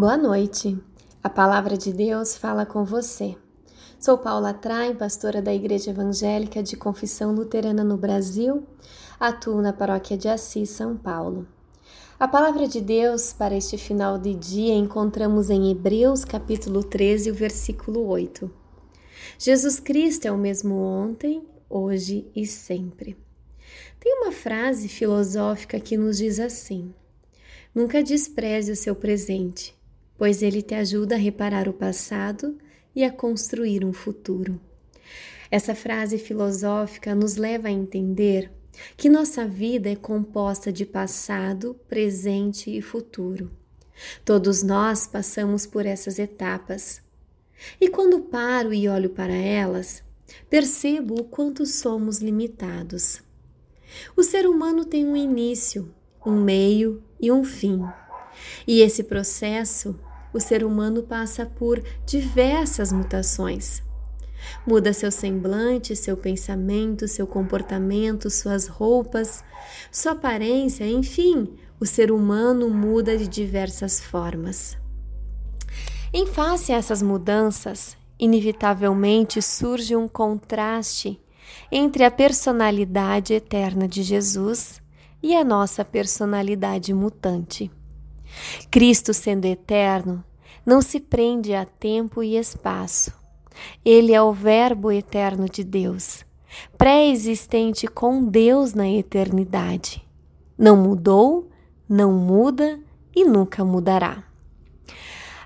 Boa noite. A palavra de Deus fala com você. Sou Paula Traem, pastora da Igreja Evangélica de Confissão Luterana no Brasil. Atuo na paróquia de Assis, São Paulo. A palavra de Deus para este final de dia encontramos em Hebreus, capítulo 13, o versículo 8. Jesus Cristo é o mesmo ontem, hoje e sempre. Tem uma frase filosófica que nos diz assim: Nunca despreze o seu presente, pois ele te ajuda a reparar o passado e a construir um futuro. Essa frase filosófica nos leva a entender que nossa vida é composta de passado, presente e futuro. Todos nós passamos por essas etapas. E quando paro e olho para elas, percebo o quanto somos limitados. O ser humano tem um início, um meio e um fim. E esse processo o ser humano passa por diversas mutações. Muda seu semblante, seu pensamento, seu comportamento, suas roupas, sua aparência, enfim, o ser humano muda de diversas formas. Em face a essas mudanças, inevitavelmente surge um contraste entre a personalidade eterna de Jesus e a nossa personalidade mutante. Cristo, sendo eterno, não se prende a tempo e espaço. Ele é o Verbo eterno de Deus, pré-existente com Deus na eternidade. Não mudou, não muda e nunca mudará.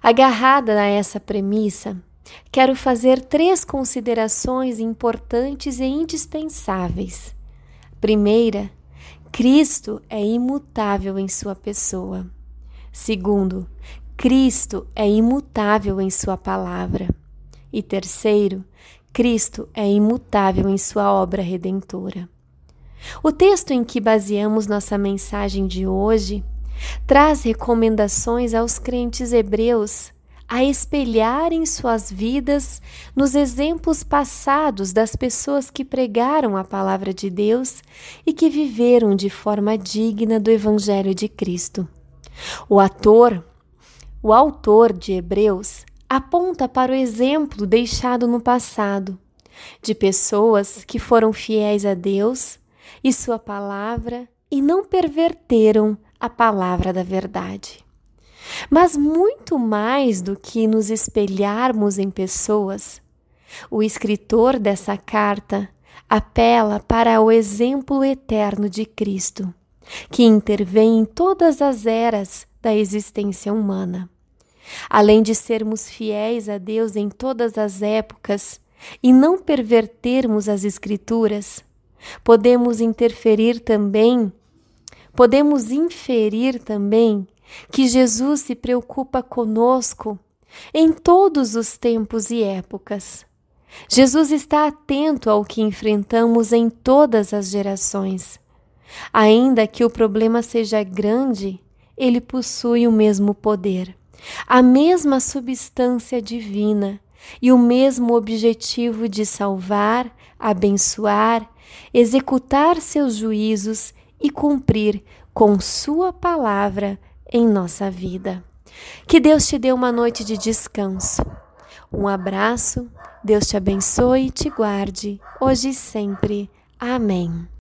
Agarrada a essa premissa, quero fazer três considerações importantes e indispensáveis. Primeira, Cristo é imutável em sua pessoa. Segundo, Cristo é imutável em Sua palavra. E terceiro, Cristo é imutável em Sua obra redentora. O texto em que baseamos nossa mensagem de hoje traz recomendações aos crentes hebreus a espelharem suas vidas nos exemplos passados das pessoas que pregaram a palavra de Deus e que viveram de forma digna do Evangelho de Cristo. O ator, o autor de Hebreus, aponta para o exemplo deixado no passado de pessoas que foram fiéis a Deus e Sua palavra e não perverteram a palavra da verdade. Mas muito mais do que nos espelharmos em pessoas, o escritor dessa carta apela para o exemplo eterno de Cristo que intervém em todas as eras da existência humana. Além de sermos fiéis a Deus em todas as épocas e não pervertermos as Escrituras, podemos interferir também, podemos inferir também que Jesus se preocupa conosco em todos os tempos e épocas. Jesus está atento ao que enfrentamos em todas as gerações. Ainda que o problema seja grande, ele possui o mesmo poder, a mesma substância divina e o mesmo objetivo de salvar, abençoar, executar seus juízos e cumprir com Sua palavra em nossa vida. Que Deus te dê uma noite de descanso. Um abraço, Deus te abençoe e te guarde, hoje e sempre. Amém.